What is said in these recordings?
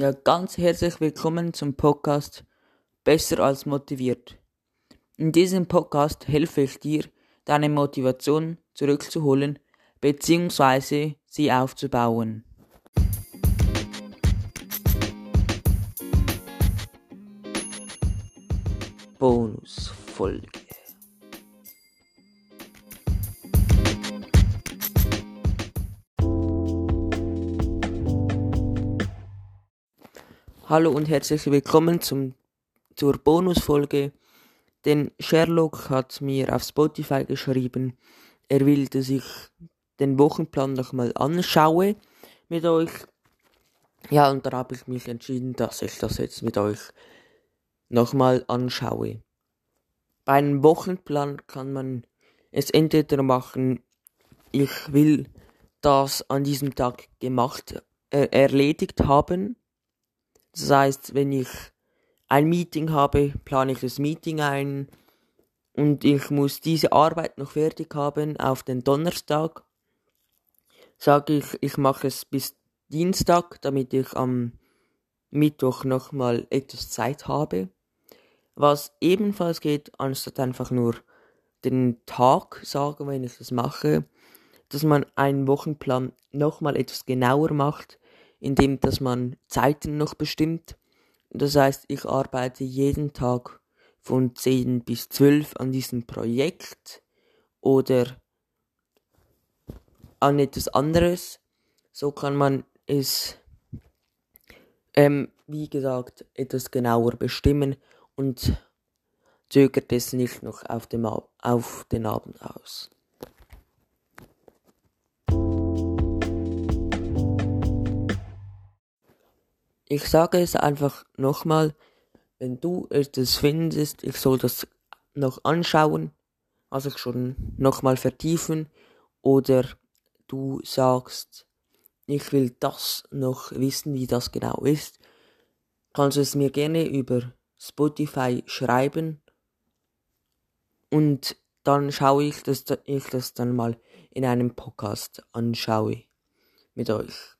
Ja, ganz herzlich willkommen zum Podcast Besser als motiviert. In diesem Podcast helfe ich dir, deine Motivation zurückzuholen bzw. sie aufzubauen. Bonusfolge. Hallo und herzlich willkommen zum, zur Bonusfolge. Denn Sherlock hat mir auf Spotify geschrieben, er will, dass ich den Wochenplan nochmal anschaue mit euch. Ja, und da habe ich mich entschieden, dass ich das jetzt mit euch nochmal anschaue. Bei einem Wochenplan kann man es entweder machen, ich will das an diesem Tag gemacht, äh, erledigt haben das heißt, wenn ich ein Meeting habe, plane ich das Meeting ein und ich muss diese Arbeit noch fertig haben auf den Donnerstag. Sage ich, ich mache es bis Dienstag, damit ich am Mittwoch nochmal etwas Zeit habe. Was ebenfalls geht, anstatt einfach nur den Tag sagen, wenn ich das mache, dass man einen Wochenplan nochmal etwas genauer macht indem dass man Zeiten noch bestimmt. Das heißt, ich arbeite jeden Tag von 10 bis 12 an diesem Projekt oder an etwas anderes. So kann man es, ähm, wie gesagt, etwas genauer bestimmen und zögert es nicht noch auf, dem, auf den Abend aus. Ich sage es einfach nochmal, wenn du es findest, ich soll das noch anschauen, also schon nochmal vertiefen, oder du sagst, ich will das noch wissen, wie das genau ist, kannst du es mir gerne über Spotify schreiben und dann schaue ich, dass ich das dann mal in einem Podcast anschaue mit euch.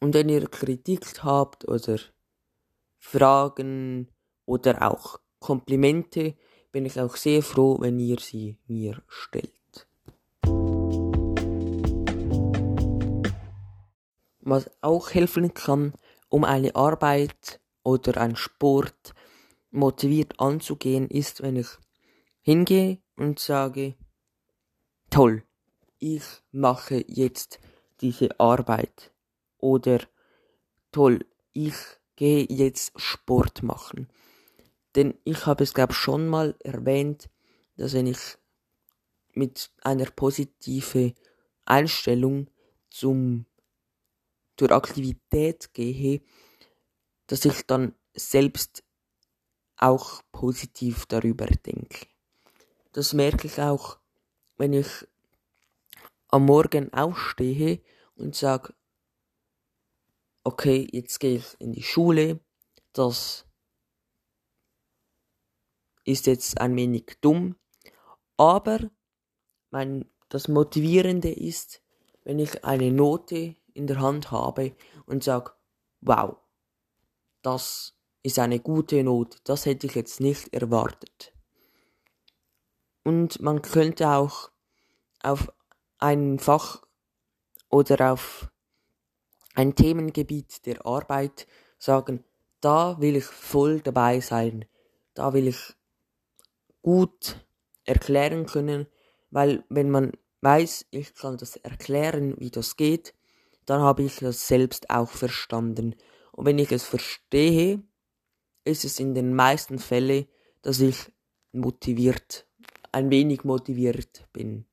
Und wenn ihr Kritik habt oder Fragen oder auch Komplimente, bin ich auch sehr froh, wenn ihr sie mir stellt. Was auch helfen kann, um eine Arbeit oder einen Sport motiviert anzugehen, ist, wenn ich hingehe und sage, toll, ich mache jetzt diese Arbeit oder toll, ich gehe jetzt Sport machen. Denn ich habe es, glaube schon mal erwähnt, dass wenn ich mit einer positiven Einstellung zum, zur Aktivität gehe, dass ich dann selbst auch positiv darüber denke. Das merke ich auch, wenn ich am Morgen aufstehe und sage, okay, jetzt gehe ich in die Schule, das ist jetzt ein wenig dumm, aber mein, das Motivierende ist, wenn ich eine Note in der Hand habe und sage, wow, das ist eine gute Note, das hätte ich jetzt nicht erwartet. Und man könnte auch auf ein Fach oder auf ein Themengebiet der Arbeit sagen, da will ich voll dabei sein, da will ich gut erklären können, weil wenn man weiß, ich kann das erklären, wie das geht, dann habe ich das selbst auch verstanden. Und wenn ich es verstehe, ist es in den meisten Fällen, dass ich motiviert, ein wenig motiviert bin.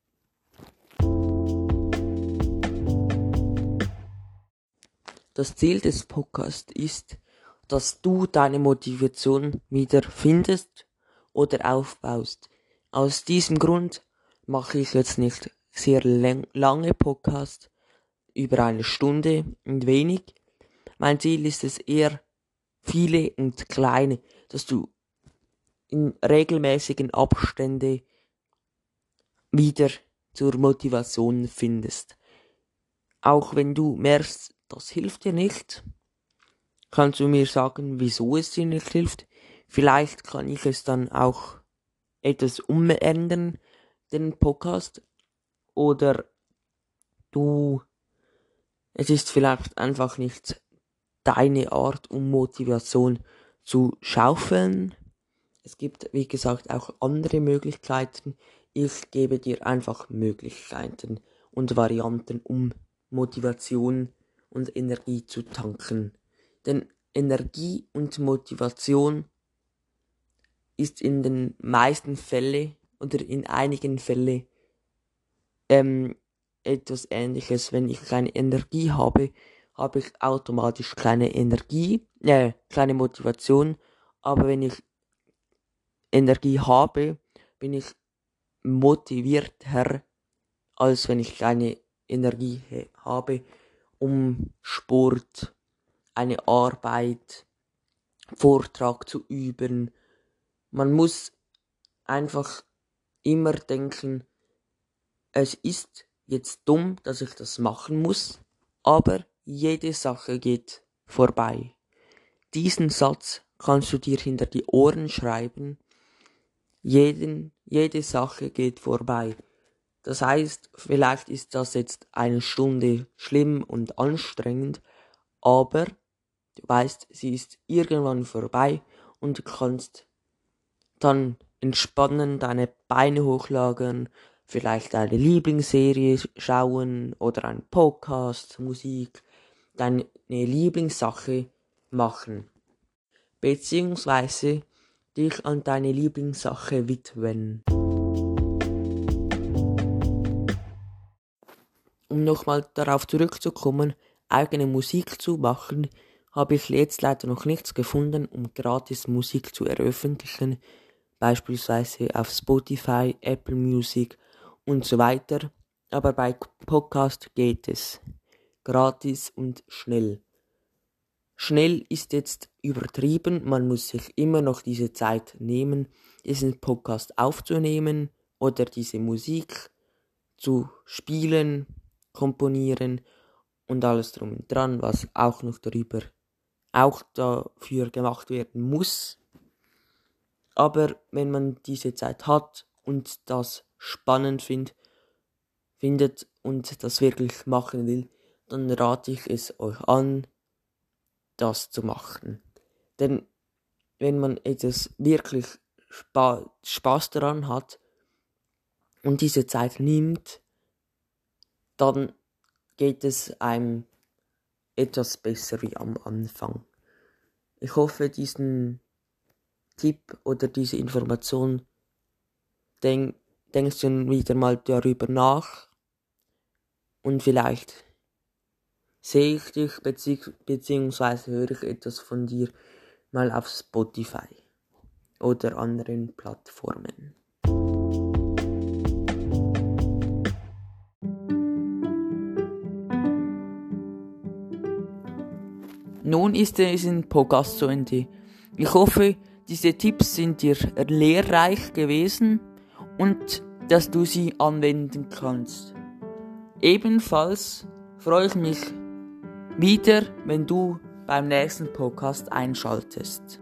Das Ziel des Podcasts ist, dass du deine Motivation wieder findest oder aufbaust. Aus diesem Grund mache ich jetzt nicht sehr lange Podcasts über eine Stunde und wenig. Mein Ziel ist es eher viele und kleine, dass du in regelmäßigen Abstände wieder zur Motivation findest. Auch wenn du merkst, das hilft dir nicht, kannst du mir sagen, wieso es dir nicht hilft? Vielleicht kann ich es dann auch etwas umändern, den Podcast. Oder du, es ist vielleicht einfach nicht deine Art, um Motivation zu schaufeln. Es gibt, wie gesagt, auch andere Möglichkeiten. Ich gebe dir einfach Möglichkeiten und Varianten, um Motivation und Energie zu tanken. Denn Energie und Motivation ist in den meisten Fällen oder in einigen Fällen ähm, etwas ähnliches. Wenn ich keine Energie habe, habe ich automatisch keine Energie, äh, keine Motivation. Aber wenn ich Energie habe, bin ich motivierter, als wenn ich keine Energie habe, um Sport, eine Arbeit, Vortrag zu üben. Man muss einfach immer denken, es ist jetzt dumm, dass ich das machen muss, aber jede Sache geht vorbei. Diesen Satz kannst du dir hinter die Ohren schreiben. Jeden, jede Sache geht vorbei. Das heißt, vielleicht ist das jetzt eine Stunde schlimm und anstrengend, aber du weißt, sie ist irgendwann vorbei und du kannst dann entspannen, deine Beine hochlagern, vielleicht eine Lieblingsserie schauen oder einen Podcast, Musik, deine Lieblingssache machen. Beziehungsweise dich an deine Lieblingssache widmen. Um nochmal darauf zurückzukommen, eigene Musik zu machen, habe ich jetzt leider noch nichts gefunden, um gratis Musik zu veröffentlichen, beispielsweise auf Spotify, Apple Music und so weiter. Aber bei Podcast geht es. Gratis und schnell. Schnell ist jetzt übertrieben, man muss sich immer noch diese Zeit nehmen, diesen Podcast aufzunehmen oder diese Musik zu spielen, komponieren und alles drum und dran, was auch noch darüber auch dafür gemacht werden muss. Aber wenn man diese Zeit hat und das spannend find, findet und das wirklich machen will, dann rate ich es euch an, das zu machen. Denn wenn man etwas wirklich Spa Spaß daran hat und diese Zeit nimmt, dann geht es einem etwas besser wie am Anfang. Ich hoffe, diesen Tipp oder diese Information denk, denkst du wieder mal darüber nach und vielleicht sehe ich dich bezieh beziehungsweise höre ich etwas von dir mal auf Spotify oder anderen Plattformen. Nun ist es in Podcast zu Ende. Ich hoffe, diese Tipps sind dir lehrreich gewesen und dass du sie anwenden kannst. Ebenfalls freue ich mich wieder, wenn du beim nächsten Podcast einschaltest.